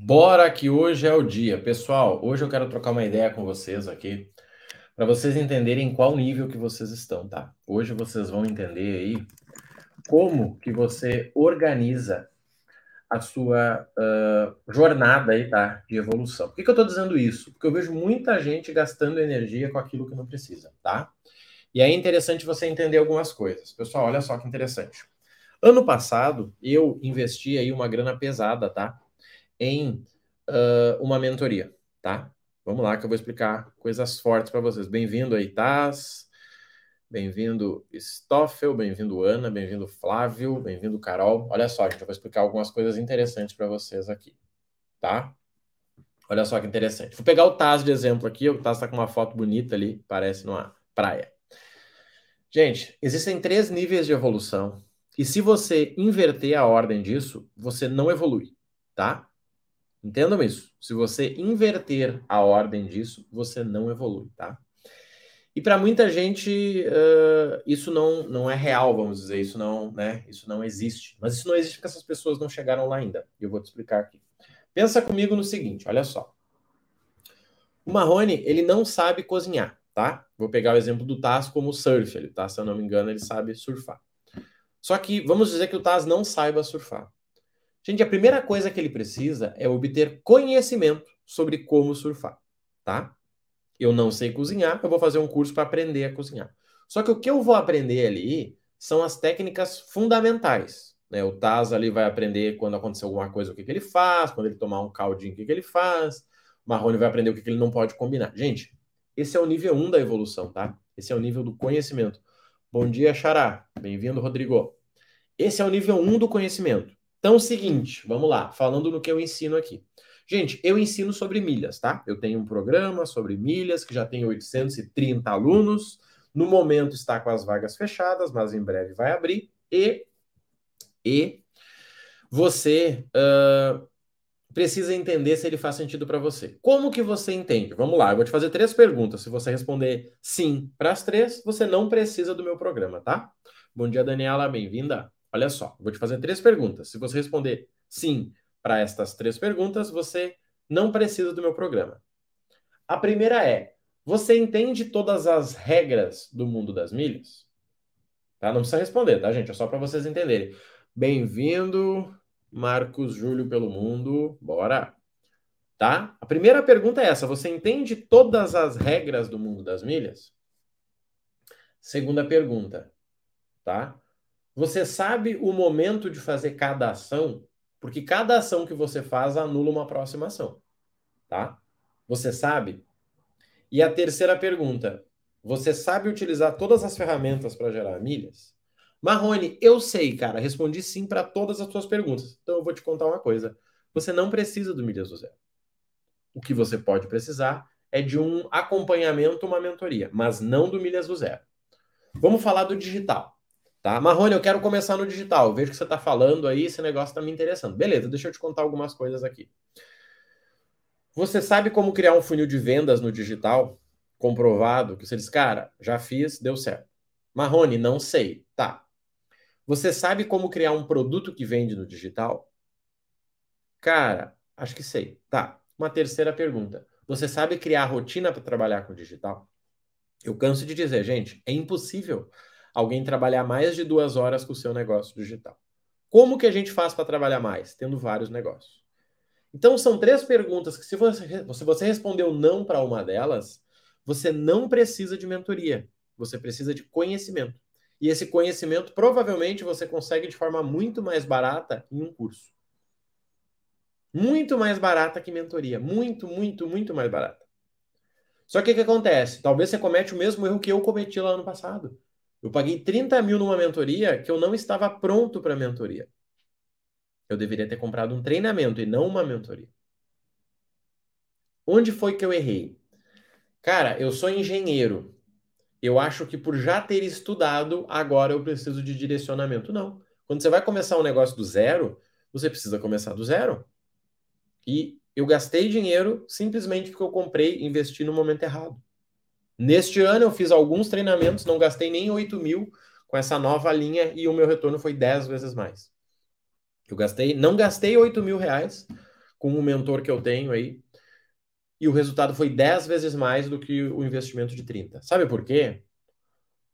Bora que hoje é o dia. Pessoal, hoje eu quero trocar uma ideia com vocês aqui, para vocês entenderem qual nível que vocês estão, tá? Hoje vocês vão entender aí como que você organiza a sua uh, jornada aí, tá? De evolução. Por que, que eu estou dizendo isso? Porque eu vejo muita gente gastando energia com aquilo que não precisa, tá? E é interessante você entender algumas coisas. Pessoal, olha só que interessante. Ano passado, eu investi aí uma grana pesada, tá? Em uh, uma mentoria, tá? Vamos lá que eu vou explicar coisas fortes para vocês. Bem-vindo aí, Taz. Bem-vindo, Stoffel. Bem-vindo, Ana. Bem-vindo, Flávio. Bem-vindo, Carol. Olha só, gente, eu vou explicar algumas coisas interessantes para vocês aqui, tá? Olha só que interessante. Vou pegar o Taz de exemplo aqui. O Taz está com uma foto bonita ali, parece numa praia. Gente, existem três níveis de evolução e se você inverter a ordem disso, você não evolui, tá? Entendam isso. Se você inverter a ordem disso, você não evolui, tá? E para muita gente uh, isso não, não é real, vamos dizer, isso não, né? Isso não existe. Mas isso não existe porque essas pessoas não chegaram lá ainda. E eu vou te explicar aqui. Pensa comigo no seguinte, olha só. O Marrone, ele não sabe cozinhar, tá? Vou pegar o exemplo do Taz como surf, ele tá, se eu não me engano, ele sabe surfar. Só que vamos dizer que o Taz não saiba surfar. Gente, a primeira coisa que ele precisa é obter conhecimento sobre como surfar, tá? Eu não sei cozinhar, eu vou fazer um curso para aprender a cozinhar. Só que o que eu vou aprender ali são as técnicas fundamentais. Né? O Taz ali vai aprender quando acontecer alguma coisa, o que, que ele faz, quando ele tomar um caldinho, o que, que ele faz. O Marrone vai aprender o que, que ele não pode combinar. Gente, esse é o nível 1 da evolução, tá? Esse é o nível do conhecimento. Bom dia, Xará. Bem-vindo, Rodrigo. Esse é o nível 1 do conhecimento. Então, o seguinte, vamos lá, falando no que eu ensino aqui. Gente, eu ensino sobre milhas, tá? Eu tenho um programa sobre milhas que já tem 830 alunos. No momento está com as vagas fechadas, mas em breve vai abrir. E, e você uh, precisa entender se ele faz sentido para você. Como que você entende? Vamos lá, eu vou te fazer três perguntas. Se você responder sim para as três, você não precisa do meu programa, tá? Bom dia, Daniela, bem-vinda. Olha só, vou te fazer três perguntas. Se você responder sim para estas três perguntas, você não precisa do meu programa. A primeira é: você entende todas as regras do mundo das milhas? Tá? Não precisa responder, tá, gente? É só para vocês entenderem. Bem-vindo, Marcos Júlio pelo mundo. Bora! Tá? A primeira pergunta é essa: você entende todas as regras do mundo das milhas? Segunda pergunta, tá? Você sabe o momento de fazer cada ação, porque cada ação que você faz anula uma próxima ação, tá? Você sabe? E a terceira pergunta, você sabe utilizar todas as ferramentas para gerar milhas? Marrone, eu sei, cara. Respondi sim para todas as suas perguntas. Então eu vou te contar uma coisa. Você não precisa do Milhas do Zero. O que você pode precisar é de um acompanhamento, uma mentoria, mas não do Milhas do Zero. Vamos falar do digital. Tá? Marrone, eu quero começar no digital. vejo que você está falando aí, esse negócio está me interessando. Beleza, deixa eu te contar algumas coisas aqui. Você sabe como criar um funil de vendas no digital? Comprovado, que você diz, cara, já fiz, deu certo. Marrone, não sei. Tá. Você sabe como criar um produto que vende no digital? Cara, acho que sei. Tá. Uma terceira pergunta. Você sabe criar rotina para trabalhar com digital? Eu canso de dizer, gente, é impossível alguém trabalhar mais de duas horas com o seu negócio digital. Como que a gente faz para trabalhar mais? Tendo vários negócios. Então, são três perguntas que, se você, se você respondeu não para uma delas, você não precisa de mentoria. Você precisa de conhecimento. E esse conhecimento, provavelmente, você consegue de forma muito mais barata em um curso. Muito mais barata que mentoria. Muito, muito, muito mais barata. Só que o que acontece? Talvez você comete o mesmo erro que eu cometi lá no passado. Eu paguei 30 mil numa mentoria que eu não estava pronto para mentoria. Eu deveria ter comprado um treinamento e não uma mentoria. Onde foi que eu errei? Cara, eu sou engenheiro. Eu acho que por já ter estudado, agora eu preciso de direcionamento. Não. Quando você vai começar um negócio do zero, você precisa começar do zero. E eu gastei dinheiro simplesmente porque eu comprei investi no momento errado. Neste ano eu fiz alguns treinamentos, não gastei nem 8 mil com essa nova linha e o meu retorno foi 10 vezes mais. Eu gastei, não gastei 8 mil reais com um mentor que eu tenho aí, e o resultado foi 10 vezes mais do que o investimento de 30. Sabe por quê?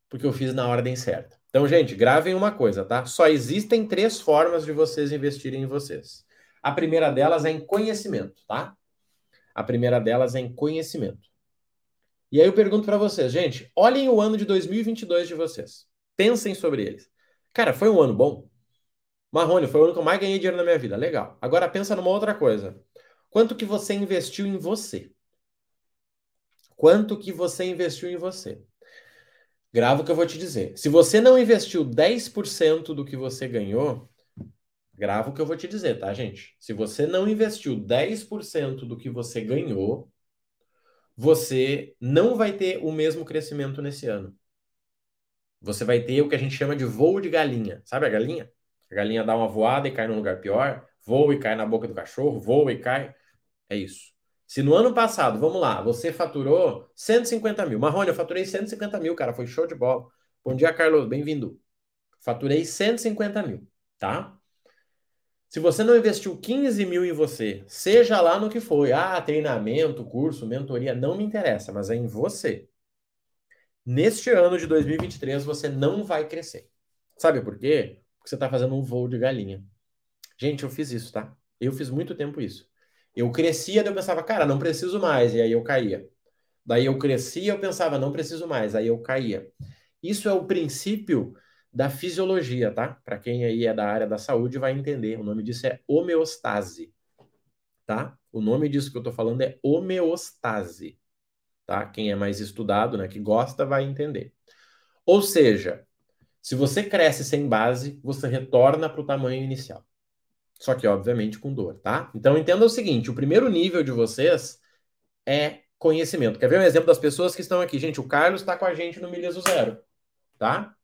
Porque eu fiz na ordem certa. Então, gente, gravem uma coisa, tá? Só existem três formas de vocês investirem em vocês. A primeira delas é em conhecimento, tá? A primeira delas é em conhecimento. E aí eu pergunto para vocês, gente, olhem o ano de 2022 de vocês. Pensem sobre eles. Cara, foi um ano bom? Marrone, foi o ano que eu mais ganhei dinheiro na minha vida. Legal. Agora pensa numa outra coisa. Quanto que você investiu em você? Quanto que você investiu em você? Grava o que eu vou te dizer. Se você não investiu 10% do que você ganhou, grava o que eu vou te dizer, tá, gente? Se você não investiu 10% do que você ganhou, você não vai ter o mesmo crescimento nesse ano. Você vai ter o que a gente chama de voo de galinha. Sabe a galinha? A galinha dá uma voada e cai num lugar pior, voa e cai na boca do cachorro, voa e cai. É isso. Se no ano passado, vamos lá, você faturou 150 mil. Marrone, eu faturei 150 mil, cara, foi show de bola. Bom dia, Carlos, bem-vindo. Faturei 150 mil, tá? Se você não investiu 15 mil em você, seja lá no que foi, ah, treinamento, curso, mentoria, não me interessa, mas é em você. Neste ano de 2023, você não vai crescer. Sabe por quê? Porque você está fazendo um voo de galinha. Gente, eu fiz isso, tá? Eu fiz muito tempo isso. Eu crescia, daí eu pensava, cara, não preciso mais, e aí eu caía. Daí eu crescia, eu pensava, não preciso mais, aí eu caía. Isso é o princípio da fisiologia, tá? Para quem aí é da área da saúde vai entender. O nome disso é homeostase, tá? O nome disso que eu tô falando é homeostase, tá? Quem é mais estudado, né, que gosta, vai entender. Ou seja, se você cresce sem base, você retorna para o tamanho inicial. Só que, obviamente, com dor, tá? Então, entenda o seguinte: o primeiro nível de vocês é conhecimento. Quer ver um exemplo das pessoas que estão aqui? Gente, o Carlos está com a gente no Milhas do Zero, tá?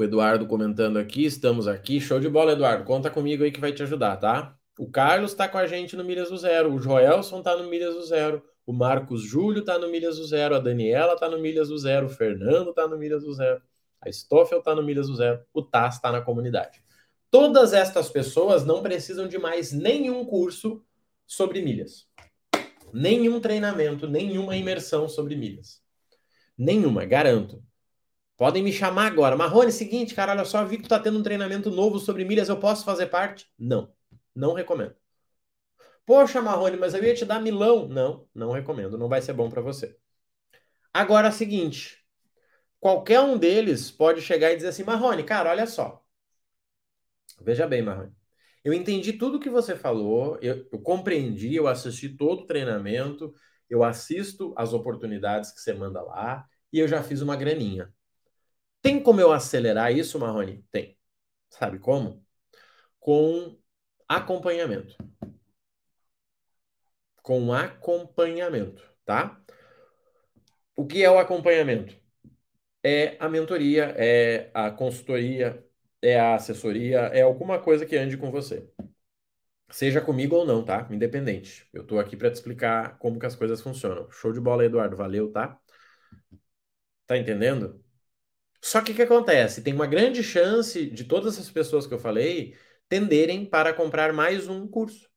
O Eduardo comentando aqui, estamos aqui. Show de bola, Eduardo. Conta comigo aí que vai te ajudar, tá? O Carlos está com a gente no Milhas do Zero. O Joelson está no Milhas do Zero. O Marcos Júlio está no Milhas do Zero. A Daniela está no Milhas do Zero. O Fernando está no Milhas do Zero. A Stoffel está no Milhas do Zero, o TAS está na comunidade. Todas estas pessoas não precisam de mais nenhum curso sobre milhas. Nenhum treinamento, nenhuma imersão sobre milhas. Nenhuma, garanto. Podem me chamar agora. Marrone, seguinte, cara, olha só, vi que tu tá tendo um treinamento novo sobre milhas, eu posso fazer parte? Não, não recomendo. Poxa, Marrone, mas eu ia te dar milão. Não, não recomendo, não vai ser bom para você. Agora, seguinte, qualquer um deles pode chegar e dizer assim, Marrone, cara, olha só. Veja bem, Marrone. Eu entendi tudo que você falou, eu, eu compreendi, eu assisti todo o treinamento, eu assisto as oportunidades que você manda lá e eu já fiz uma graninha. Tem como eu acelerar isso, Marrone? Tem. Sabe como? Com acompanhamento. Com acompanhamento, tá? O que é o acompanhamento? é a mentoria, é a consultoria, é a assessoria, é alguma coisa que ande com você. Seja comigo ou não, tá? Independente. Eu tô aqui para te explicar como que as coisas funcionam. Show de bola, Eduardo. Valeu, tá? Tá entendendo? Só que o que acontece? Tem uma grande chance de todas as pessoas que eu falei tenderem para comprar mais um curso.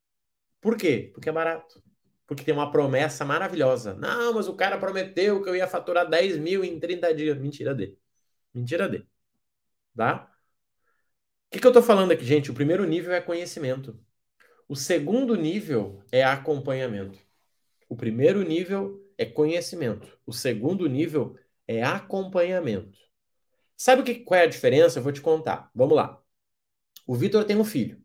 Por quê? Porque é barato porque tem uma promessa maravilhosa. Não, mas o cara prometeu que eu ia faturar 10 mil em 30 dias. Mentira dele. Mentira dele. Tá? O que, que eu estou falando aqui, gente? O primeiro nível é conhecimento. O segundo nível é acompanhamento. O primeiro nível é conhecimento. O segundo nível é acompanhamento. Sabe o que, qual é a diferença? Eu vou te contar. Vamos lá. O Vitor tem um filho.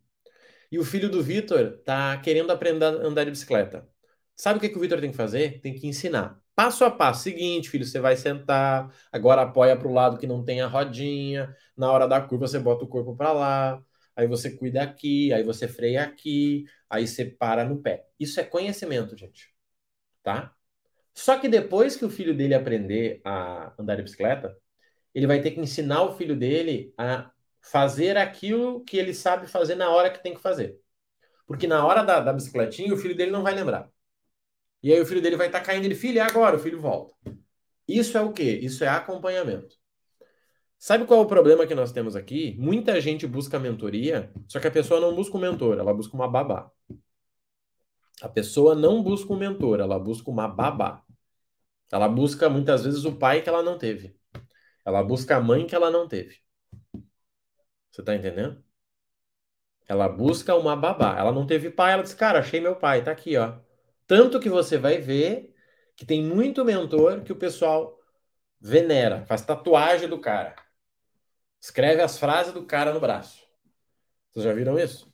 E o filho do Vitor tá querendo aprender a andar de bicicleta. Sabe o que, que o Vitor tem que fazer? Tem que ensinar. Passo a passo. Seguinte, filho, você vai sentar, agora apoia para o lado que não tem a rodinha. Na hora da curva, você bota o corpo para lá. Aí você cuida aqui, aí você freia aqui, aí você para no pé. Isso é conhecimento, gente. Tá? Só que depois que o filho dele aprender a andar de bicicleta, ele vai ter que ensinar o filho dele a fazer aquilo que ele sabe fazer na hora que tem que fazer. Porque na hora da, da bicicletinha, o filho dele não vai lembrar. E aí o filho dele vai estar tá caindo, ele, filho, é agora, o filho volta. Isso é o quê? Isso é acompanhamento. Sabe qual é o problema que nós temos aqui? Muita gente busca mentoria, só que a pessoa não busca um mentor, ela busca uma babá. A pessoa não busca um mentor, ela busca uma babá. Ela busca muitas vezes o pai que ela não teve. Ela busca a mãe que ela não teve. Você tá entendendo? Ela busca uma babá. Ela não teve pai, ela diz: Cara, achei meu pai, tá aqui, ó. Tanto que você vai ver que tem muito mentor que o pessoal venera, faz tatuagem do cara. Escreve as frases do cara no braço. Vocês já viram isso?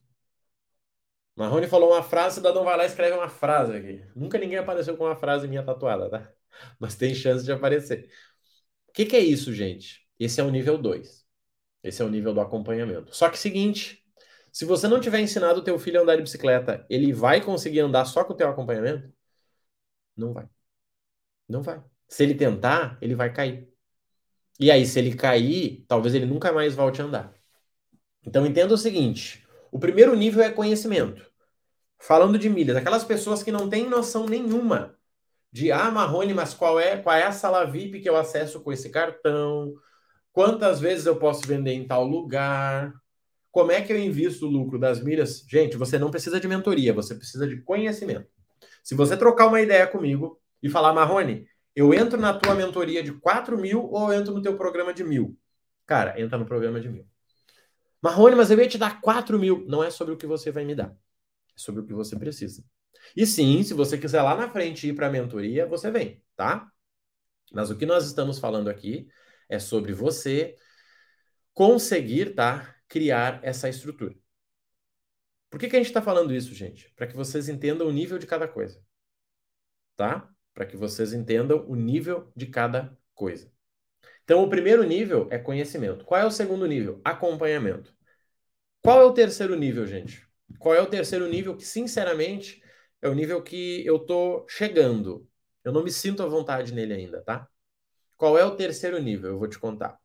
Marrone falou uma frase, o cidadão vai lá e escreve uma frase aqui. Nunca ninguém apareceu com uma frase minha tatuada, tá? Mas tem chance de aparecer. O que, que é isso, gente? Esse é o nível 2. Esse é o nível do acompanhamento. Só que seguinte, se você não tiver ensinado o teu filho a andar de bicicleta, ele vai conseguir andar só com o teu acompanhamento? Não vai. Não vai. Se ele tentar, ele vai cair. E aí, se ele cair, talvez ele nunca mais volte a andar. Então, entenda o seguinte: o primeiro nível é conhecimento. Falando de milhas, aquelas pessoas que não têm noção nenhuma de, ah, Marrone, mas qual é, qual é a sala VIP que eu acesso com esse cartão? Quantas vezes eu posso vender em tal lugar? Como é que eu invisto o lucro das milhas? Gente, você não precisa de mentoria, você precisa de conhecimento. Se você trocar uma ideia comigo e falar, Marrone, eu entro na tua mentoria de 4 mil ou eu entro no teu programa de mil? Cara, entra no programa de mil. Marrone, mas eu ia te dar 4 mil. Não é sobre o que você vai me dar. É sobre o que você precisa. E sim, se você quiser lá na frente ir para a mentoria, você vem, tá? Mas o que nós estamos falando aqui é sobre você conseguir, tá? Criar essa estrutura. Por que, que a gente está falando isso, gente? Para que vocês entendam o nível de cada coisa. Tá? para que vocês entendam o nível de cada coisa. Então, o primeiro nível é conhecimento. Qual é o segundo nível? Acompanhamento. Qual é o terceiro nível, gente? Qual é o terceiro nível que, sinceramente, é o nível que eu tô chegando. Eu não me sinto à vontade nele ainda, tá? Qual é o terceiro nível? Eu vou te contar.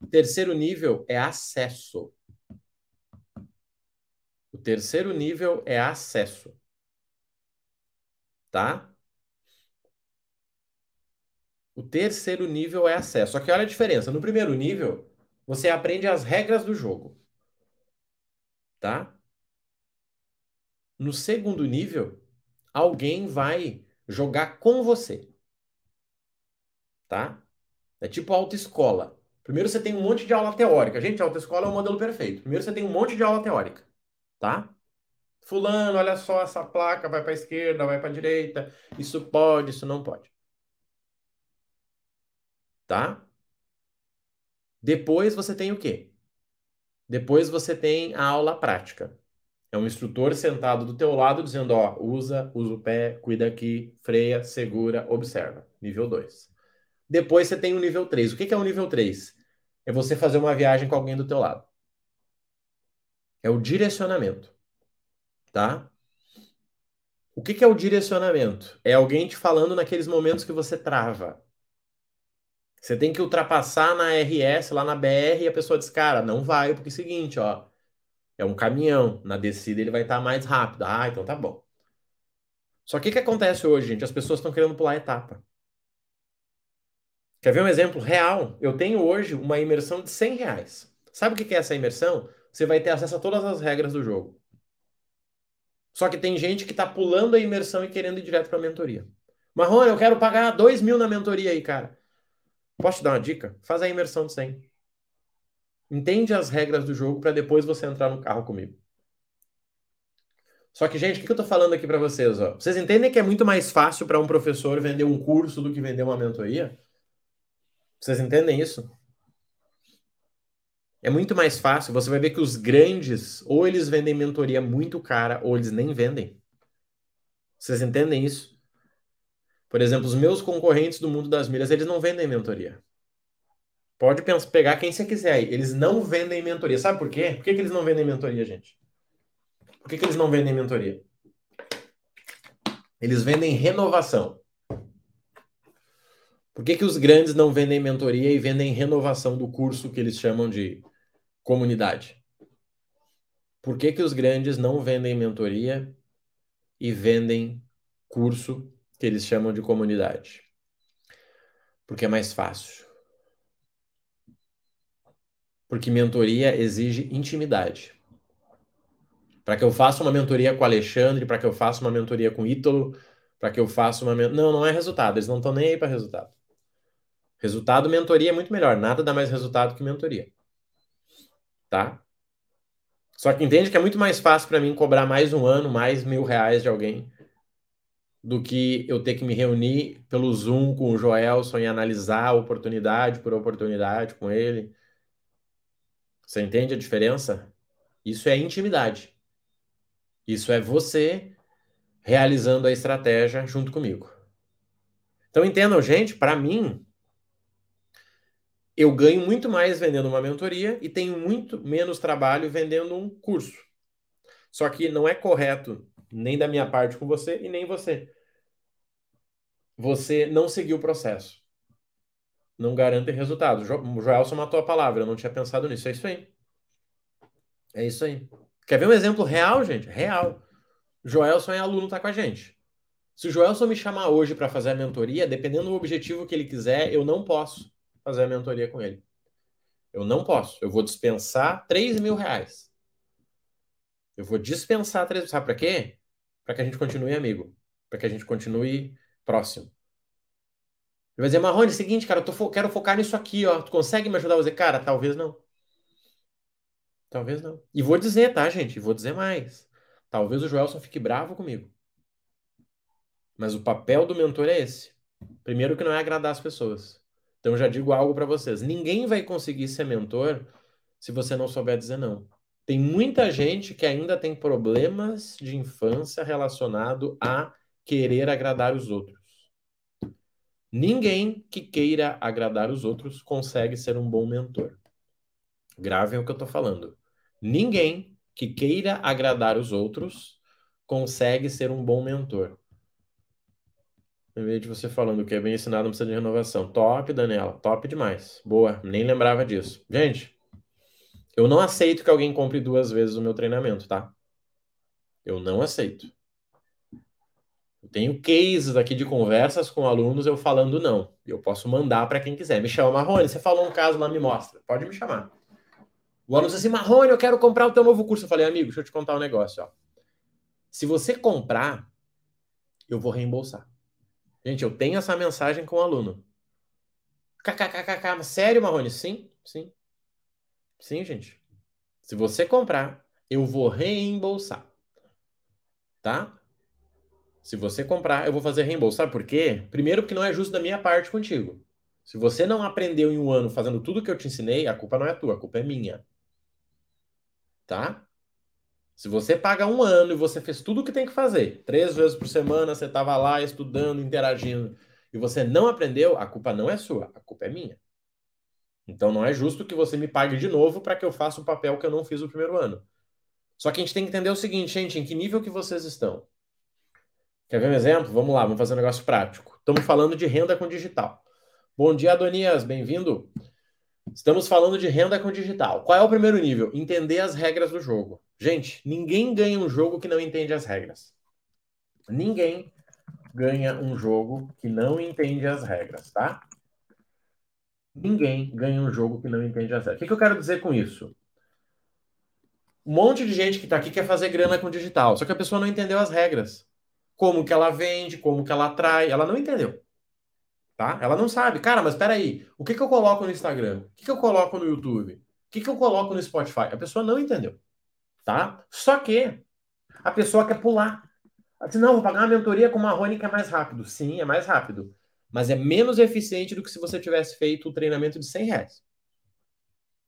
O terceiro nível é acesso. O terceiro nível é acesso. Tá? O terceiro nível é acesso. Só que olha a diferença. No primeiro nível, você aprende as regras do jogo. Tá? No segundo nível, alguém vai jogar com você. Tá? É tipo autoescola. Primeiro você tem um monte de aula teórica. Gente, a autoescola é o modelo perfeito. Primeiro você tem um monte de aula teórica. Tá? Fulano, olha só essa placa, vai para esquerda, vai para direita. Isso pode, isso não pode tá? Depois você tem o quê? Depois você tem a aula prática. É um instrutor sentado do teu lado dizendo, ó, usa, usa o pé, cuida aqui, freia, segura, observa. Nível 2. Depois você tem o nível 3. O que é o nível 3? É você fazer uma viagem com alguém do teu lado. É o direcionamento, tá? O que é o direcionamento? É alguém te falando naqueles momentos que você trava. Você tem que ultrapassar na RS, lá na BR, e a pessoa diz, cara, não vai, porque é o seguinte, ó, é um caminhão, na descida ele vai estar mais rápido. Ah, então tá bom. Só que o que acontece hoje, gente? As pessoas estão querendo pular a etapa. Quer ver um exemplo real? Eu tenho hoje uma imersão de 100 reais. Sabe o que é essa imersão? Você vai ter acesso a todas as regras do jogo. Só que tem gente que está pulando a imersão e querendo ir direto para a mentoria. Marrone, eu quero pagar 2 mil na mentoria aí, cara. Posso te dar uma dica? Faz a imersão de 100. Entende as regras do jogo para depois você entrar no carro comigo. Só que, gente, o que eu estou falando aqui para vocês? Ó? Vocês entendem que é muito mais fácil para um professor vender um curso do que vender uma mentoria? Vocês entendem isso? É muito mais fácil. Você vai ver que os grandes, ou eles vendem mentoria muito cara, ou eles nem vendem. Vocês entendem isso? Por exemplo, os meus concorrentes do mundo das milhas, eles não vendem mentoria. Pode pensar, pegar quem você quiser aí. Eles não vendem mentoria. Sabe por quê? Por que, que eles não vendem mentoria, gente? Por que, que eles não vendem mentoria? Eles vendem renovação. Por que, que os grandes não vendem mentoria e vendem renovação do curso que eles chamam de comunidade? Por que, que os grandes não vendem mentoria e vendem curso que eles chamam de comunidade. Porque é mais fácil. Porque mentoria exige intimidade. Para que eu faça uma mentoria com o Alexandre, para que eu faça uma mentoria com o Ítalo, para que eu faça uma. Não, não é resultado. Eles não estão nem aí para resultado. Resultado, mentoria é muito melhor. Nada dá mais resultado que mentoria. Tá? Só que entende que é muito mais fácil para mim cobrar mais um ano, mais mil reais de alguém, do que eu ter que me reunir pelo Zoom com o Joelson e analisar oportunidade por oportunidade com ele. Você entende a diferença? Isso é intimidade. Isso é você realizando a estratégia junto comigo. Então entendam, gente, para mim, eu ganho muito mais vendendo uma mentoria e tenho muito menos trabalho vendendo um curso. Só que não é correto nem da minha parte com você e nem você. Você não seguiu o processo. Não garante resultado. O Joelson matou a palavra, eu não tinha pensado nisso. É isso aí. É isso aí. Quer ver um exemplo real, gente? Real. Joelson é aluno, tá com a gente. Se o Joelson me chamar hoje para fazer a mentoria, dependendo do objetivo que ele quiser, eu não posso fazer a mentoria com ele. Eu não posso. Eu vou dispensar 3 mil reais. Eu vou dispensar 3 mil. Sabe para quê? Para que a gente continue amigo. Para que a gente continue próximo. Ele vai dizer, Marrone, é o seguinte, cara, eu fo quero focar nisso aqui, ó. Tu consegue me ajudar a dizer, cara, talvez não. Talvez não. E vou dizer, tá, gente? Vou dizer mais. Talvez o Joelson fique bravo comigo. Mas o papel do mentor é esse. Primeiro que não é agradar as pessoas. Então já digo algo para vocês. Ninguém vai conseguir ser mentor se você não souber dizer não. Tem muita gente que ainda tem problemas de infância relacionado a querer agradar os outros. Ninguém que queira agradar os outros consegue ser um bom mentor. Gravem o que eu estou falando. Ninguém que queira agradar os outros consegue ser um bom mentor. Em vez de você falando que é bem ensinado, não precisa de renovação. Top, Daniela. Top demais. Boa. Nem lembrava disso. Gente, eu não aceito que alguém compre duas vezes o meu treinamento, tá? Eu não aceito. Eu tenho cases aqui de conversas com alunos eu falando não. Eu posso mandar para quem quiser. Me chama, Marrone, você falou um caso lá, me mostra. Pode me chamar. O aluno diz assim, Marrone, eu quero comprar o teu novo curso. Eu falei, amigo, deixa eu te contar um negócio. Ó. Se você comprar, eu vou reembolsar. Gente, eu tenho essa mensagem com o aluno. KKKKK, sério, Marrone? Sim, sim. Sim, gente. Se você comprar, eu vou reembolsar. Tá? Se você comprar, eu vou fazer reembolso. Sabe por quê? Primeiro, porque não é justo da minha parte contigo. Se você não aprendeu em um ano fazendo tudo que eu te ensinei, a culpa não é tua, a culpa é minha. Tá? Se você paga um ano e você fez tudo o que tem que fazer, três vezes por semana você estava lá estudando, interagindo, e você não aprendeu, a culpa não é sua, a culpa é minha. Então não é justo que você me pague de novo para que eu faça o papel que eu não fiz o primeiro ano. Só que a gente tem que entender o seguinte, gente, em que nível que vocês estão? Quer ver um exemplo? Vamos lá, vamos fazer um negócio prático. Estamos falando de renda com digital. Bom dia, Adonias, bem-vindo. Estamos falando de renda com digital. Qual é o primeiro nível? Entender as regras do jogo. Gente, ninguém ganha um jogo que não entende as regras. Ninguém ganha um jogo que não entende as regras, tá? Ninguém ganha um jogo que não entende as regras. O que, que eu quero dizer com isso? Um monte de gente que está aqui quer fazer grana com digital, só que a pessoa não entendeu as regras como que ela vende, como que ela atrai, ela não entendeu. Tá? Ela não sabe. Cara, mas espera aí, o que que eu coloco no Instagram? O que que eu coloco no YouTube? O que que eu coloco no Spotify? A pessoa não entendeu. Tá? Só que a pessoa quer pular. Diz, não, vou pagar uma mentoria com uma Marrone que é mais rápido. Sim, é mais rápido. Mas é menos eficiente do que se você tivesse feito o treinamento de 100 reais.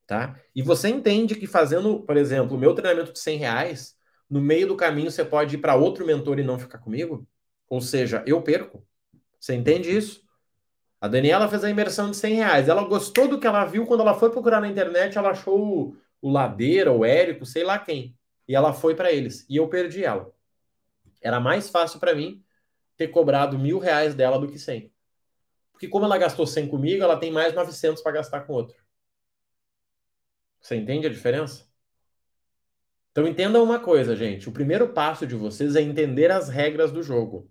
Tá? E você entende que fazendo, por exemplo, o meu treinamento de 100 reais, no meio do caminho você pode ir para outro mentor e não ficar comigo? Ou seja, eu perco. Você entende isso? A Daniela fez a imersão de 100 reais. Ela gostou do que ela viu quando ela foi procurar na internet. Ela achou o, o Ladeira, o Érico, sei lá quem. E ela foi para eles. E eu perdi ela. Era mais fácil para mim ter cobrado mil reais dela do que 100. Porque como ela gastou 100 comigo, ela tem mais 900 para gastar com outro. Você entende a diferença? Então entendam uma coisa, gente. O primeiro passo de vocês é entender as regras do jogo.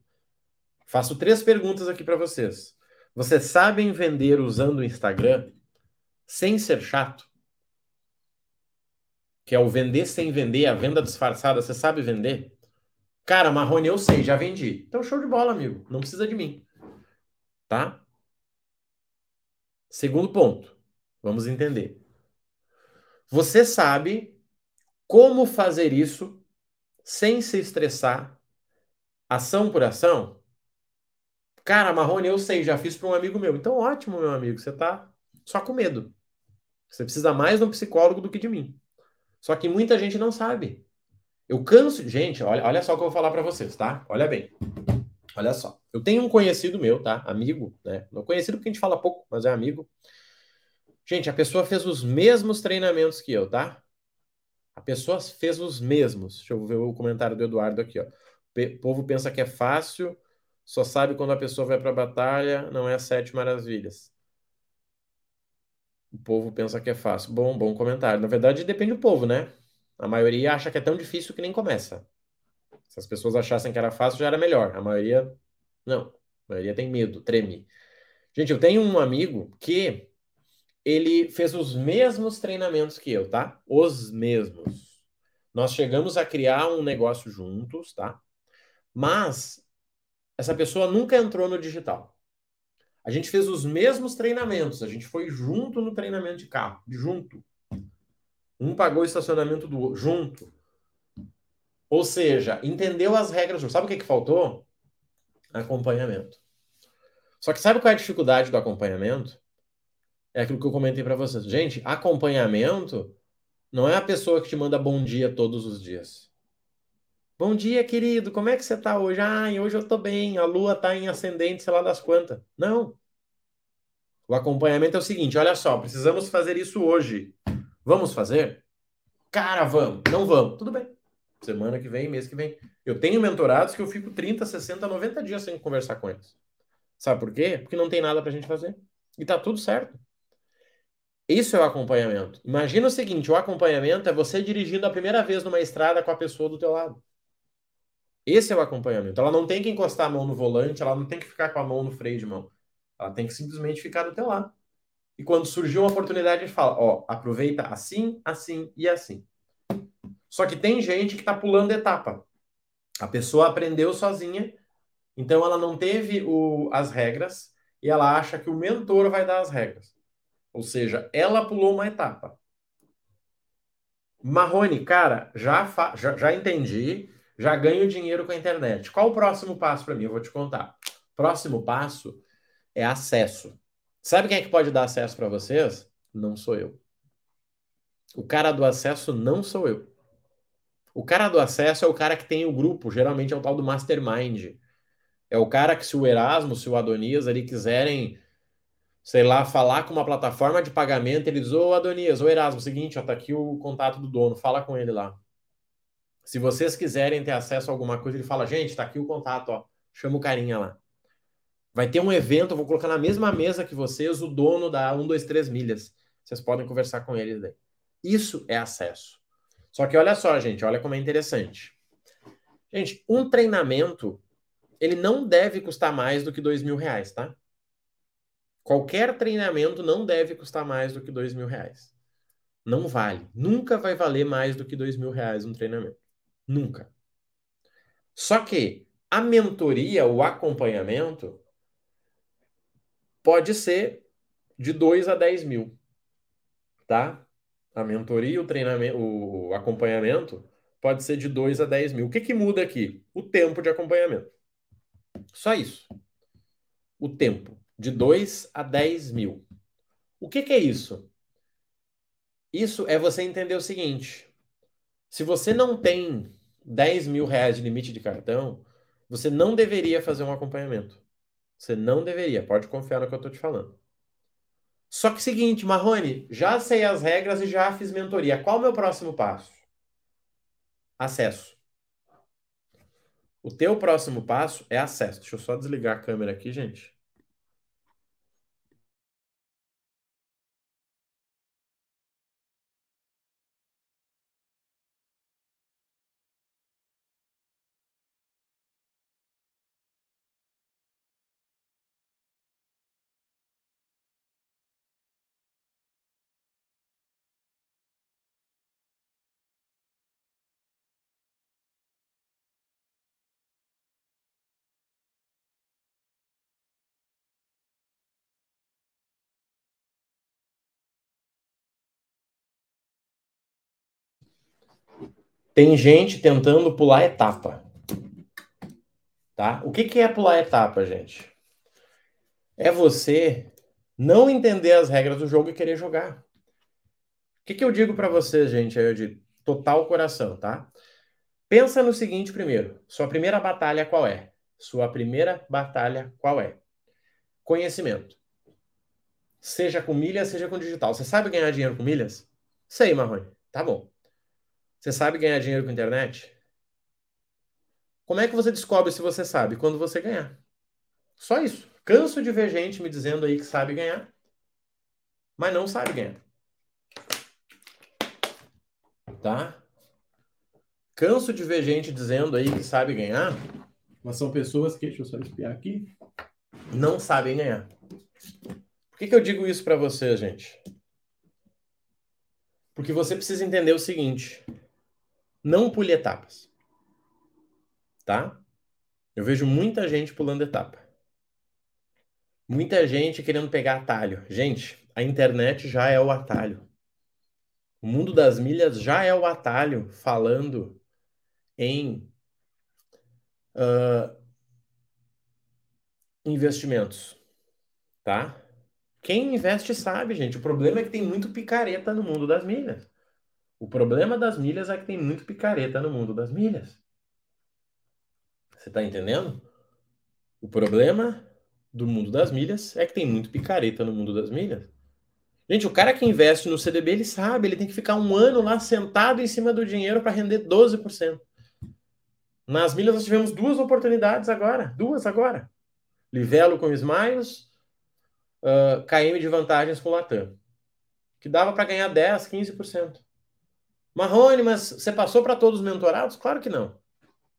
Faço três perguntas aqui para vocês. Vocês sabem vender usando o Instagram sem ser chato? que é o vender sem vender, a venda disfarçada, você sabe vender? Cara, Marrone, eu sei, já vendi. Então, show de bola, amigo. Não precisa de mim. Tá? Segundo ponto. Vamos entender. Você sabe como fazer isso sem se estressar, ação por ação? Cara, Marrone, eu sei, já fiz para um amigo meu. Então, ótimo, meu amigo, você tá só com medo. Você precisa mais de um psicólogo do que de mim. Só que muita gente não sabe. Eu canso. Gente, olha, olha só o que eu vou falar para vocês, tá? Olha bem. Olha só. Eu tenho um conhecido meu, tá? Amigo, né? Não conhecido porque a gente fala pouco, mas é amigo. Gente, a pessoa fez os mesmos treinamentos que eu, tá? A pessoa fez os mesmos. Deixa eu ver o comentário do Eduardo aqui, ó. O povo pensa que é fácil, só sabe quando a pessoa vai para a batalha, não é sete maravilhas. O povo pensa que é fácil. Bom, bom comentário. Na verdade, depende do povo, né? A maioria acha que é tão difícil que nem começa. Se as pessoas achassem que era fácil, já era melhor. A maioria, não. A maioria tem medo, treme. Gente, eu tenho um amigo que ele fez os mesmos treinamentos que eu, tá? Os mesmos. Nós chegamos a criar um negócio juntos, tá? Mas essa pessoa nunca entrou no digital. A gente fez os mesmos treinamentos, a gente foi junto no treinamento de carro, junto. Um pagou o estacionamento do outro, junto. Ou seja, entendeu as regras. Sabe o que, que faltou? Acompanhamento. Só que sabe qual é a dificuldade do acompanhamento? É aquilo que eu comentei para vocês. Gente, acompanhamento não é a pessoa que te manda bom dia todos os dias. Bom dia, querido. Como é que você tá hoje? Ai, hoje eu tô bem. A lua tá em ascendente, sei lá das quantas. Não. O acompanhamento é o seguinte: olha só, precisamos fazer isso hoje. Vamos fazer? Cara, vamos. Não vamos. Tudo bem. Semana que vem, mês que vem. Eu tenho mentorados que eu fico 30, 60, 90 dias sem conversar com eles. Sabe por quê? Porque não tem nada pra gente fazer. E tá tudo certo. Isso é o acompanhamento. Imagina o seguinte: o acompanhamento é você dirigindo a primeira vez numa estrada com a pessoa do teu lado. Esse é o acompanhamento. Ela não tem que encostar a mão no volante, ela não tem que ficar com a mão no freio de mão. Ela tem que simplesmente ficar do teu lado. E quando surgiu uma oportunidade, a gente fala, ó, aproveita assim, assim e assim. Só que tem gente que está pulando etapa. A pessoa aprendeu sozinha, então ela não teve o, as regras e ela acha que o mentor vai dar as regras. Ou seja, ela pulou uma etapa. Marrone, cara, já, já, já entendi já ganho dinheiro com a internet. Qual o próximo passo para mim? Eu vou te contar. Próximo passo é acesso. Sabe quem é que pode dar acesso para vocês? Não sou eu. O cara do acesso não sou eu. O cara do acesso é o cara que tem o grupo, geralmente é o tal do mastermind. É o cara que se o Erasmo, se o Adonias ali quiserem, sei lá, falar com uma plataforma de pagamento, eles, ô Adonias, ô Erasmo, seguinte, ó, tá aqui o contato do dono, fala com ele lá. Se vocês quiserem ter acesso a alguma coisa, ele fala, gente, tá aqui o contato, ó. Chama o carinha lá. Vai ter um evento, vou colocar na mesma mesa que vocês o dono da 1, 2, 3 milhas. Vocês podem conversar com ele daí. Isso é acesso. Só que olha só, gente, olha como é interessante. Gente, um treinamento, ele não deve custar mais do que dois mil reais, tá? Qualquer treinamento não deve custar mais do que dois mil reais. Não vale. Nunca vai valer mais do que dois mil reais um treinamento. Nunca. Só que a mentoria, o acompanhamento, pode ser de 2 a 10 mil. Tá? A mentoria, o treinamento, o acompanhamento pode ser de 2 a 10 mil. O que, que muda aqui? O tempo de acompanhamento. Só isso. O tempo. De 2 a 10 mil. O que, que é isso? Isso é você entender o seguinte: se você não tem 10 mil reais de limite de cartão, você não deveria fazer um acompanhamento. Você não deveria, pode confiar no que eu estou te falando. Só que seguinte, Marrone, já sei as regras e já fiz mentoria. Qual o meu próximo passo? Acesso. O teu próximo passo é acesso. Deixa eu só desligar a câmera aqui, gente. Tem gente tentando pular etapa. Tá? O que, que é pular etapa, gente? É você não entender as regras do jogo e querer jogar. O que, que eu digo para vocês, gente, aí de total coração, tá? Pensa no seguinte primeiro. Sua primeira batalha qual é? Sua primeira batalha qual é? Conhecimento. Seja com milhas, seja com digital. Você sabe ganhar dinheiro com milhas? Sei, Marrone. Tá bom. Você sabe ganhar dinheiro com internet? Como é que você descobre se você sabe? Quando você ganhar. Só isso. Canso de ver gente me dizendo aí que sabe ganhar, mas não sabe ganhar. Tá? Canso de ver gente dizendo aí que sabe ganhar, mas são pessoas que, deixa eu só espiar aqui, não sabem ganhar. Por que, que eu digo isso para você, gente? Porque você precisa entender o seguinte: não pule etapas. Tá? Eu vejo muita gente pulando etapa. Muita gente querendo pegar atalho. Gente, a internet já é o atalho. O mundo das milhas já é o atalho falando em uh, investimentos, tá? Quem investe sabe, gente. O problema é que tem muito picareta no mundo das milhas. O problema das milhas é que tem muito picareta no mundo das milhas. Você tá entendendo? O problema do mundo das milhas é que tem muito picareta no mundo das milhas. Gente, o cara que investe no CDB, ele sabe, ele tem que ficar um ano lá sentado em cima do dinheiro para render 12%. Nas milhas nós tivemos duas oportunidades agora, duas agora. Livelo com Smiles, uh, ah, KM de vantagens com Latam, que dava para ganhar 10, 15%. Marrone, mas você passou para todos os mentorados? Claro que não.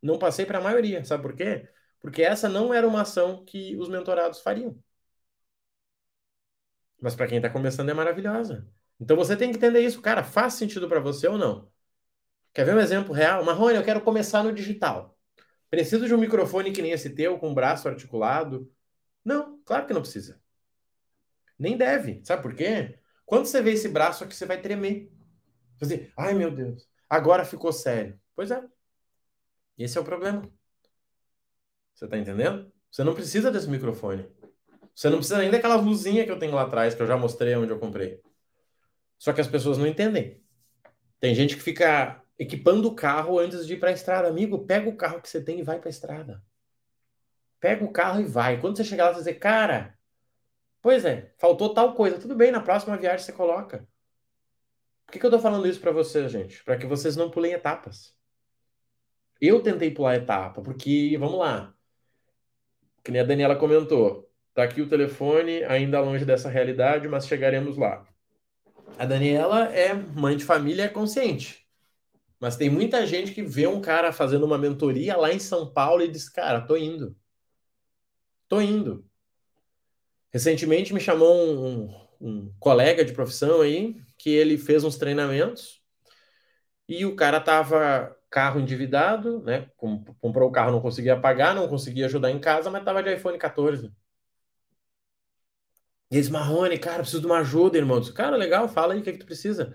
Não passei para a maioria. Sabe por quê? Porque essa não era uma ação que os mentorados fariam. Mas para quem está começando é maravilhosa. Então você tem que entender isso, cara. Faz sentido para você ou não? Quer ver um exemplo real? Marrone, eu quero começar no digital. Preciso de um microfone que nem esse teu, com o braço articulado? Não, claro que não precisa. Nem deve. Sabe por quê? Quando você vê esse braço aqui, você vai tremer. Fazer, ai meu Deus, agora ficou sério. Pois é. Esse é o problema. Você tá entendendo? Você não precisa desse microfone. Você não precisa nem daquela luzinha que eu tenho lá atrás, que eu já mostrei onde eu comprei. Só que as pessoas não entendem. Tem gente que fica equipando o carro antes de ir para a estrada. Amigo, pega o carro que você tem e vai para a estrada. Pega o carro e vai. Quando você chegar lá, você dizer, cara, pois é, faltou tal coisa. Tudo bem, na próxima viagem você coloca. Por que, que eu tô falando isso para vocês, gente? Para que vocês não pulem etapas. Eu tentei pular etapa, porque, vamos lá, que nem a Daniela comentou, Tá aqui o telefone, ainda longe dessa realidade, mas chegaremos lá. A Daniela é mãe de família, é consciente. Mas tem muita gente que vê um cara fazendo uma mentoria lá em São Paulo e diz: Cara, tô indo. Tô indo. Recentemente me chamou um, um colega de profissão aí, que ele fez uns treinamentos e o cara tava carro endividado, né? Comprou o carro, não conseguia pagar, não conseguia ajudar em casa, mas tava de iPhone 14. E eles, Marrone, cara, preciso de uma ajuda, irmão. disse, cara, legal, fala aí o que, é que tu precisa.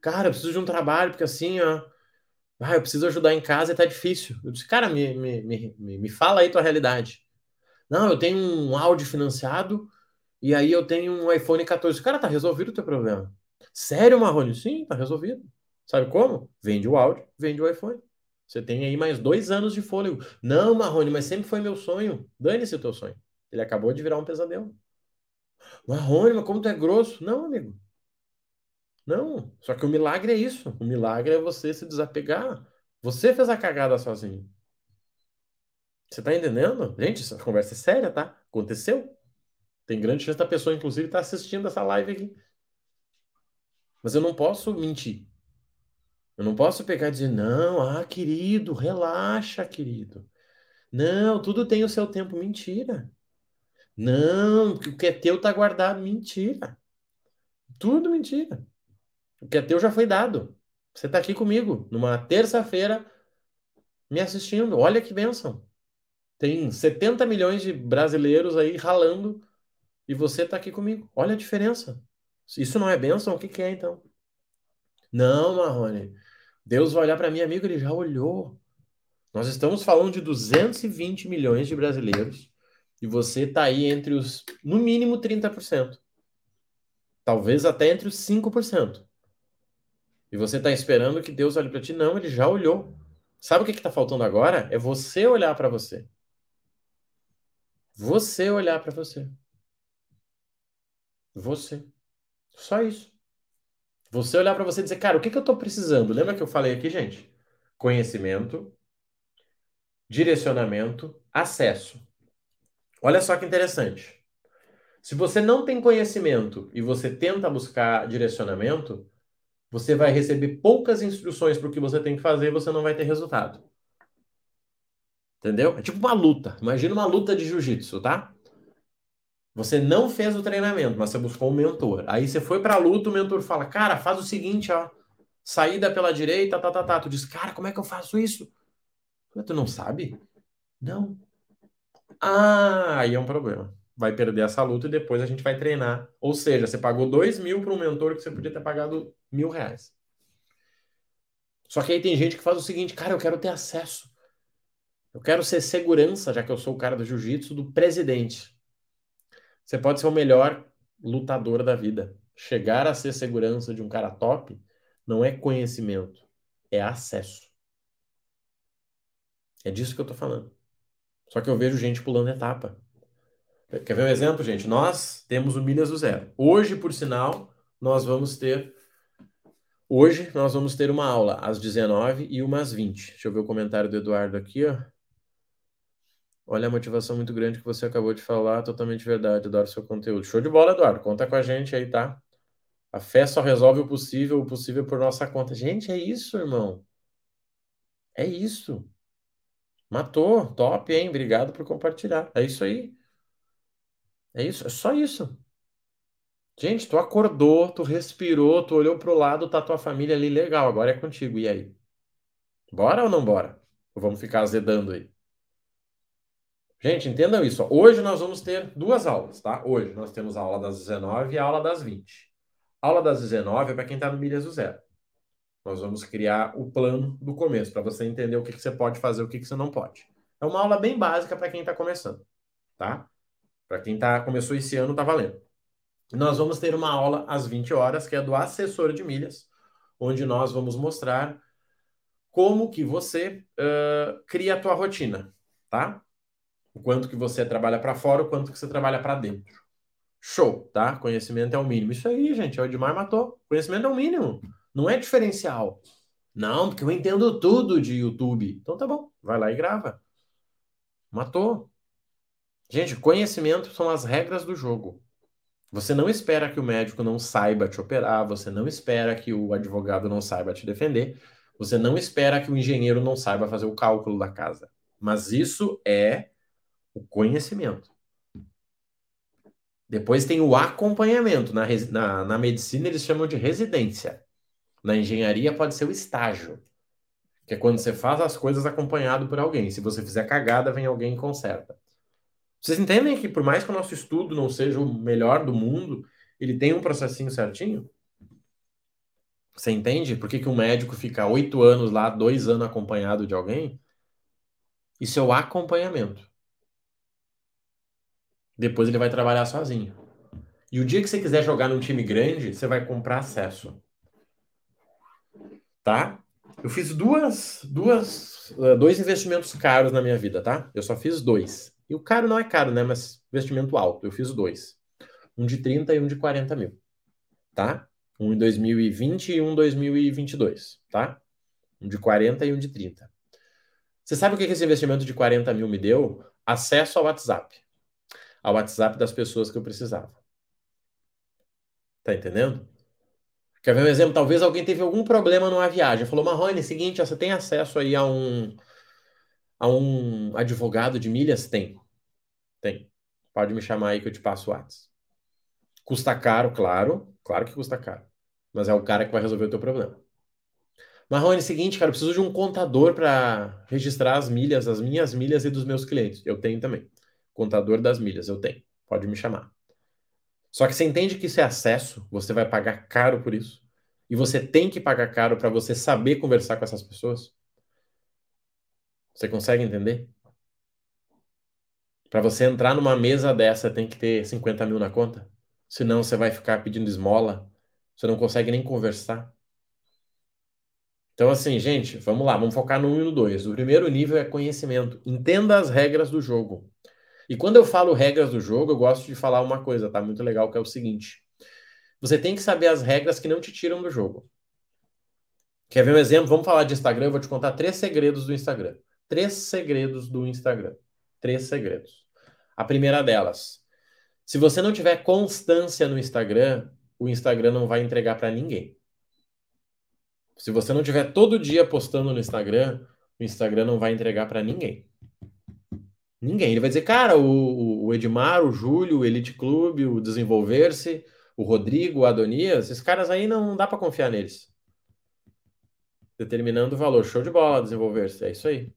Cara, eu preciso de um trabalho, porque assim, ó. Ah, eu preciso ajudar em casa e tá difícil. Eu disse, cara, me, me, me, me fala aí tua realidade. Não, eu tenho um áudio financiado e aí eu tenho um iPhone 14. Cara, tá resolvido o teu problema. Sério, Marrone? Sim, tá resolvido. Sabe como? Vende o áudio, vende o iPhone. Você tem aí mais dois anos de fôlego. Não, Marrone, mas sempre foi meu sonho. Dane-se o teu sonho. Ele acabou de virar um pesadelo. Marrone, mas como tu é grosso? Não, amigo. Não. Só que o milagre é isso. O milagre é você se desapegar. Você fez a cagada sozinho. Você tá entendendo? Gente, essa conversa é séria, tá? Aconteceu. Tem grande chance da pessoa, inclusive, estar tá assistindo essa live aqui. Mas eu não posso mentir. Eu não posso pegar e dizer, não, ah, querido, relaxa, querido. Não, tudo tem o seu tempo. Mentira. Não, o que é teu tá guardado. Mentira. Tudo mentira. O que é teu já foi dado. Você tá aqui comigo numa terça-feira me assistindo. Olha que bênção. Tem 70 milhões de brasileiros aí ralando e você tá aqui comigo. Olha a diferença. Isso não é bênção? O que que é então? Não, Marrone. Deus vai olhar para mim, amigo, ele já olhou. Nós estamos falando de 220 milhões de brasileiros e você está aí entre os, no mínimo, 30%. Talvez até entre os 5%. E você está esperando que Deus olhe para ti? Não, ele já olhou. Sabe o que está faltando agora? É você olhar para você. Você olhar para você. Você. Só isso. Você olhar para você e dizer, cara, o que, que eu estou precisando? Lembra que eu falei aqui, gente? Conhecimento, direcionamento, acesso. Olha só que interessante. Se você não tem conhecimento e você tenta buscar direcionamento, você vai receber poucas instruções para o que você tem que fazer e você não vai ter resultado. Entendeu? É tipo uma luta. Imagina uma luta de jiu-jitsu, tá? Você não fez o treinamento, mas você buscou um mentor. Aí você foi para a luta, o mentor fala: Cara, faz o seguinte, ó. Saída pela direita, tá, tá, tá. Tu diz: Cara, como é que eu faço isso? Tu não sabe? Não. Ah, aí é um problema. Vai perder essa luta e depois a gente vai treinar. Ou seja, você pagou dois mil para um mentor que você podia ter pagado mil reais. Só que aí tem gente que faz o seguinte, cara, eu quero ter acesso. Eu quero ser segurança, já que eu sou o cara do jiu-jitsu, do presidente. Você pode ser o melhor lutador da vida. Chegar a ser segurança de um cara top não é conhecimento, é acesso. É disso que eu tô falando. Só que eu vejo gente pulando etapa. Quer ver um exemplo, gente? Nós temos o Milhas do Zero. Hoje, por sinal, nós vamos ter. Hoje nós vamos ter uma aula às 19 e umas 20. Deixa eu ver o comentário do Eduardo aqui, ó. Olha a motivação muito grande que você acabou de falar, totalmente verdade, adoro seu conteúdo. Show de bola, Eduardo. Conta com a gente aí, tá? A fé só resolve o possível, o possível por nossa conta. Gente, é isso, irmão. É isso. Matou, top, hein? Obrigado por compartilhar. É isso aí. É isso, é só isso. Gente, tu acordou, tu respirou, tu olhou pro lado, tá tua família ali, legal, agora é contigo. E aí? Bora ou não bora? Ou vamos ficar azedando aí? Gente, entendam isso. Hoje nós vamos ter duas aulas, tá? Hoje nós temos a aula das 19 e a aula das 20. A aula das 19 é para quem está no Milhas do Zero. Nós vamos criar o plano do começo, para você entender o que, que você pode fazer, o que, que você não pode. É uma aula bem básica para quem está começando, tá? Para quem tá, começou esse ano, tá valendo. Nós vamos ter uma aula às 20 horas, que é do assessor de milhas, onde nós vamos mostrar como que você uh, cria a tua rotina, tá? O quanto que você trabalha para fora, o quanto que você trabalha para dentro. Show, tá? Conhecimento é o mínimo. Isso aí, gente, é o Edmar matou. Conhecimento é o mínimo. Não é diferencial. Não, porque eu entendo tudo de YouTube. Então tá bom, vai lá e grava. Matou. Gente, conhecimento são as regras do jogo. Você não espera que o médico não saiba te operar, você não espera que o advogado não saiba te defender, você não espera que o engenheiro não saiba fazer o cálculo da casa. Mas isso é o conhecimento. Depois tem o acompanhamento. Na, na, na medicina eles chamam de residência. Na engenharia pode ser o estágio, que é quando você faz as coisas acompanhado por alguém. Se você fizer cagada, vem alguém e conserta. Vocês entendem que por mais que o nosso estudo não seja o melhor do mundo, ele tem um processinho certinho? Você entende por que, que um médico fica oito anos lá, dois anos acompanhado de alguém? Isso é o acompanhamento. Depois ele vai trabalhar sozinho. E o dia que você quiser jogar num time grande, você vai comprar acesso tá? Eu fiz duas, duas, eh, dois investimentos caros na minha vida, tá? Eu só fiz dois. E o caro não é caro, né? Mas investimento alto. Eu fiz dois. Um de 30 e um de 40 mil, tá? Um em 2020 e um em 2022, tá? Um de 40 e um de 30. Você sabe o que esse investimento de 40 mil me deu? Acesso ao WhatsApp. Ao WhatsApp das pessoas que eu precisava. Tá entendendo? Quer ver um exemplo? Talvez alguém teve algum problema numa viagem. Falou, Marrone, é seguinte, você tem acesso aí a um, a um advogado de milhas? Tem. Tem. Pode me chamar aí que eu te passo o WhatsApp. Custa caro, claro. Claro que custa caro. Mas é o cara que vai resolver o teu problema. Marrone, é seguinte, cara, eu preciso de um contador para registrar as milhas, as minhas milhas e dos meus clientes. Eu tenho também. Contador das milhas, eu tenho. Pode me chamar. Só que você entende que isso é acesso, você vai pagar caro por isso. e você tem que pagar caro para você saber conversar com essas pessoas? Você consegue entender? Para você entrar numa mesa dessa, tem que ter 50 mil na conta. Senão você vai ficar pedindo esmola. Você não consegue nem conversar. Então, assim, gente, vamos lá, vamos focar no 1 e no 2. O primeiro nível é conhecimento. Entenda as regras do jogo. E quando eu falo regras do jogo, eu gosto de falar uma coisa, tá? Muito legal, que é o seguinte. Você tem que saber as regras que não te tiram do jogo. Quer ver um exemplo? Vamos falar de Instagram. Eu vou te contar três segredos do Instagram. Três segredos do Instagram. Três segredos. A primeira delas. Se você não tiver constância no Instagram, o Instagram não vai entregar para ninguém. Se você não tiver todo dia postando no Instagram, o Instagram não vai entregar para ninguém. Ninguém. Ele vai dizer, cara, o, o Edmar, o Júlio, o Elite Clube, o Desenvolver-se, o Rodrigo, o Adonias, esses caras aí não dá para confiar neles. Determinando o valor. Show de bola, Desenvolver-se. É isso aí.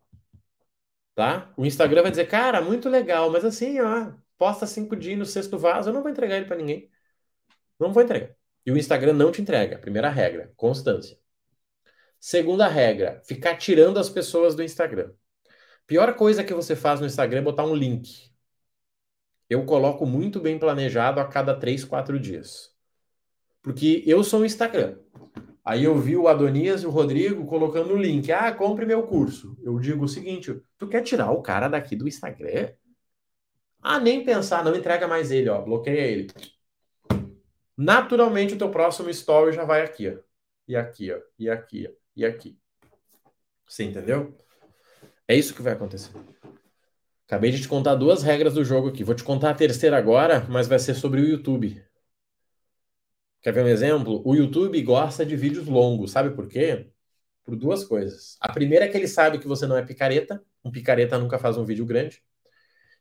Tá? O Instagram vai dizer, cara, muito legal, mas assim, ó, posta cinco dias no sexto vaso, eu não vou entregar ele para ninguém. Não vou entregar. E o Instagram não te entrega. Primeira regra, constância. Segunda regra, ficar tirando as pessoas do Instagram. Pior coisa que você faz no Instagram é botar um link. Eu coloco muito bem planejado a cada 3, 4 dias. Porque eu sou um Instagram. Aí eu vi o Adonias e o Rodrigo colocando o link. Ah, compre meu curso. Eu digo o seguinte: tu quer tirar o cara daqui do Instagram? Ah, nem pensar, não entrega mais ele, ó. Bloqueia ele. Naturalmente o teu próximo story já vai aqui, ó. E aqui, ó. E aqui, ó. E aqui. Você entendeu? É isso que vai acontecer. Acabei de te contar duas regras do jogo aqui. Vou te contar a terceira agora, mas vai ser sobre o YouTube. Quer ver um exemplo? O YouTube gosta de vídeos longos. Sabe por quê? Por duas coisas. A primeira é que ele sabe que você não é picareta. Um picareta nunca faz um vídeo grande.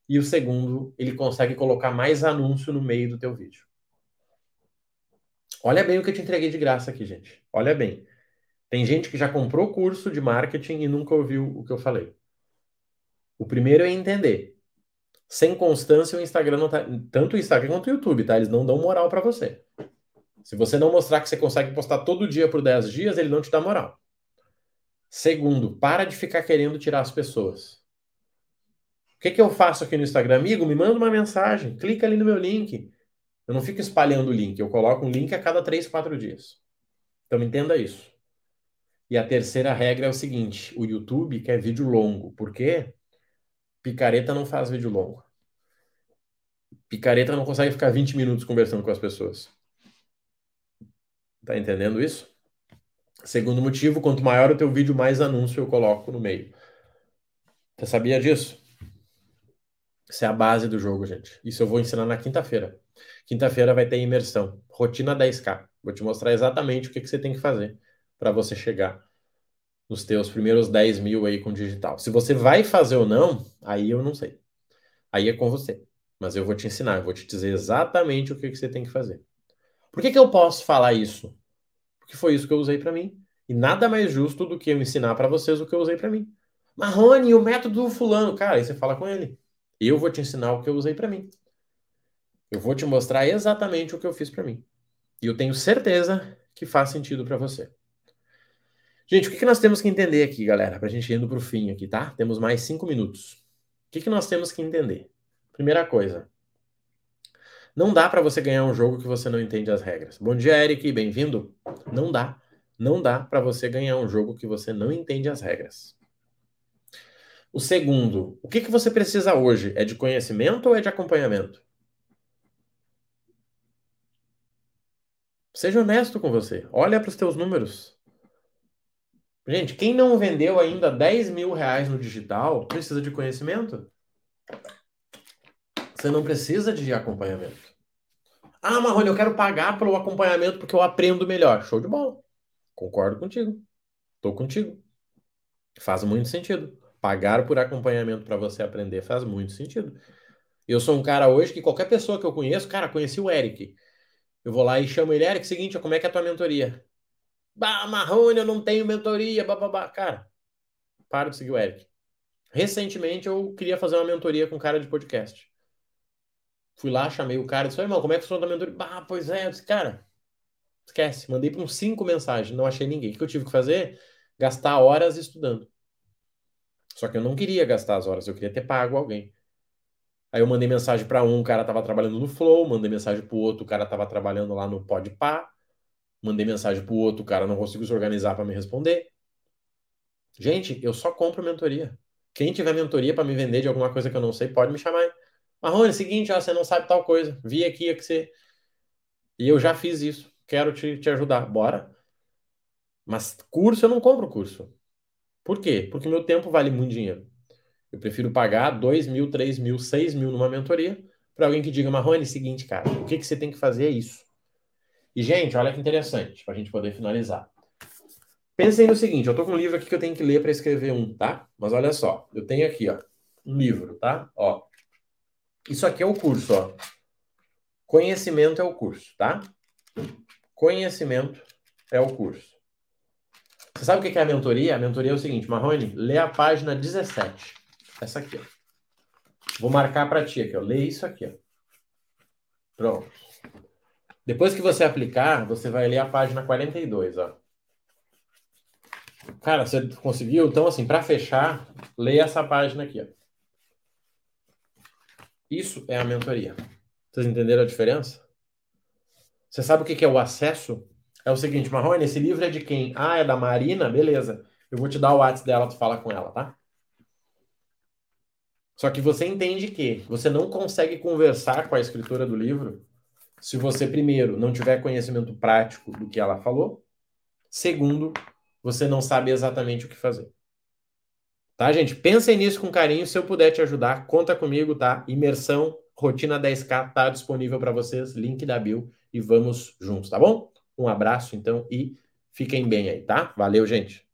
E o segundo, ele consegue colocar mais anúncio no meio do teu vídeo. Olha bem o que eu te entreguei de graça aqui, gente. Olha bem. Tem gente que já comprou curso de marketing e nunca ouviu o que eu falei. O primeiro é entender. Sem constância, o Instagram não tá. Tanto o Instagram quanto o YouTube, tá? Eles não dão moral para você. Se você não mostrar que você consegue postar todo dia por 10 dias, ele não te dá moral. Segundo, para de ficar querendo tirar as pessoas. O que, que eu faço aqui no Instagram? Amigo, me manda uma mensagem, clica ali no meu link. Eu não fico espalhando o link, eu coloco um link a cada 3, 4 dias. Então entenda isso. E a terceira regra é o seguinte: o YouTube quer vídeo longo. Por quê? Picareta não faz vídeo longo. Picareta não consegue ficar 20 minutos conversando com as pessoas. Tá entendendo isso? Segundo motivo, quanto maior o teu vídeo, mais anúncio eu coloco no meio. Você sabia disso? Isso é a base do jogo, gente. Isso eu vou ensinar na quinta-feira. Quinta-feira vai ter imersão. Rotina 10K. Vou te mostrar exatamente o que, que você tem que fazer para você chegar nos teus primeiros 10 mil aí com digital. Se você vai fazer ou não, aí eu não sei. Aí é com você. Mas eu vou te ensinar, eu vou te dizer exatamente o que, que você tem que fazer. Por que, que eu posso falar isso? Porque foi isso que eu usei para mim. E nada mais justo do que eu ensinar para vocês o que eu usei para mim. Marrone, o método do fulano. Cara, aí você fala com ele. Eu vou te ensinar o que eu usei para mim. Eu vou te mostrar exatamente o que eu fiz para mim. E eu tenho certeza que faz sentido para você. Gente, o que, nós temos que entender aqui, galera, para a gente indo para o fim aqui, tá? Temos mais cinco minutos. O que, que nós temos que entender? Primeira coisa, não dá para você ganhar um jogo que você não entende as regras. Bom dia, Eric, bem-vindo. Não dá. Não dá para você ganhar um jogo que você não entende as regras. O segundo, o que, que você precisa hoje? É de conhecimento ou é de acompanhamento? Seja honesto com você. Olha para os teus números. Gente, quem não vendeu ainda 10 mil reais no digital precisa de conhecimento. Você não precisa de acompanhamento. Ah, Marrone, eu quero pagar pelo acompanhamento porque eu aprendo melhor. Show de bola. Concordo contigo. Tô contigo. Faz muito sentido. Pagar por acompanhamento para você aprender faz muito sentido. Eu sou um cara hoje que qualquer pessoa que eu conheço, cara, conheci o Eric. Eu vou lá e chamo ele, Eric, seguinte, como é que é a tua mentoria? Bah, Marrone, eu não tenho mentoria, bababá. Cara, para de seguir o Eric. Recentemente eu queria fazer uma mentoria com um cara de podcast. Fui lá, chamei o cara e disse, irmão, como é que funciona a mentoria? Bah, pois é, eu disse, cara, Esquece. Mandei para uns cinco mensagens, não achei ninguém. O que eu tive que fazer? Gastar horas estudando. Só que eu não queria gastar as horas, eu queria ter pago alguém. Aí eu mandei mensagem para um, o cara tava trabalhando no Flow, mandei mensagem para o outro, o cara tava trabalhando lá no Podpah, mandei mensagem para o outro, cara não conseguiu se organizar para me responder. Gente, eu só compro mentoria. Quem tiver mentoria para me vender de alguma coisa que eu não sei, pode me chamar. Marrone, é seguinte, ó, você não sabe tal coisa. Vi aqui que você. E eu já fiz isso. Quero te, te ajudar. Bora. Mas curso eu não compro curso. Por quê? Porque meu tempo vale muito dinheiro. Eu prefiro pagar 2 mil, 3 mil, 6 mil numa mentoria para alguém que diga, Marrone, seguinte, cara, o que, que você tem que fazer é isso. E, gente, olha que interessante, para a gente poder finalizar. Pensem no seguinte, eu tô com um livro aqui que eu tenho que ler para escrever um, tá? Mas olha só, eu tenho aqui, ó, um livro, tá? Ó. Isso aqui é o curso, ó. Conhecimento é o curso, tá? Conhecimento é o curso. Você sabe o que é a mentoria? A mentoria é o seguinte, Marrone, lê a página 17. Essa aqui, ó. Vou marcar para ti aqui, ó. Lê isso aqui, ó. Pronto. Depois que você aplicar, você vai ler a página 42, ó. Cara, você conseguiu? Então, assim, para fechar, leia essa página aqui. Ó. Isso é a mentoria. Vocês entenderam a diferença? Você sabe o que é o acesso? É o seguinte, Marrone, esse livro é de quem? Ah, é da Marina? Beleza. Eu vou te dar o WhatsApp dela, tu fala com ela, tá? Só que você entende que você não consegue conversar com a escritora do livro se você, primeiro, não tiver conhecimento prático do que ela falou, segundo, você não sabe exatamente o que fazer. Tá, gente? Pensem nisso com carinho. Se eu puder te ajudar, conta comigo, tá? Imersão, rotina 10K, tá disponível para vocês. Link da Bill e vamos juntos, tá bom? Um abraço, então, e fiquem bem aí, tá? Valeu, gente.